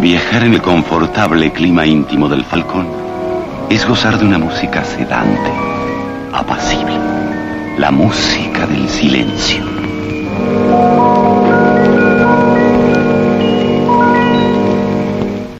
Viajar en el confortable clima íntimo del Falcón es gozar de una música sedante, apacible, la música del silencio.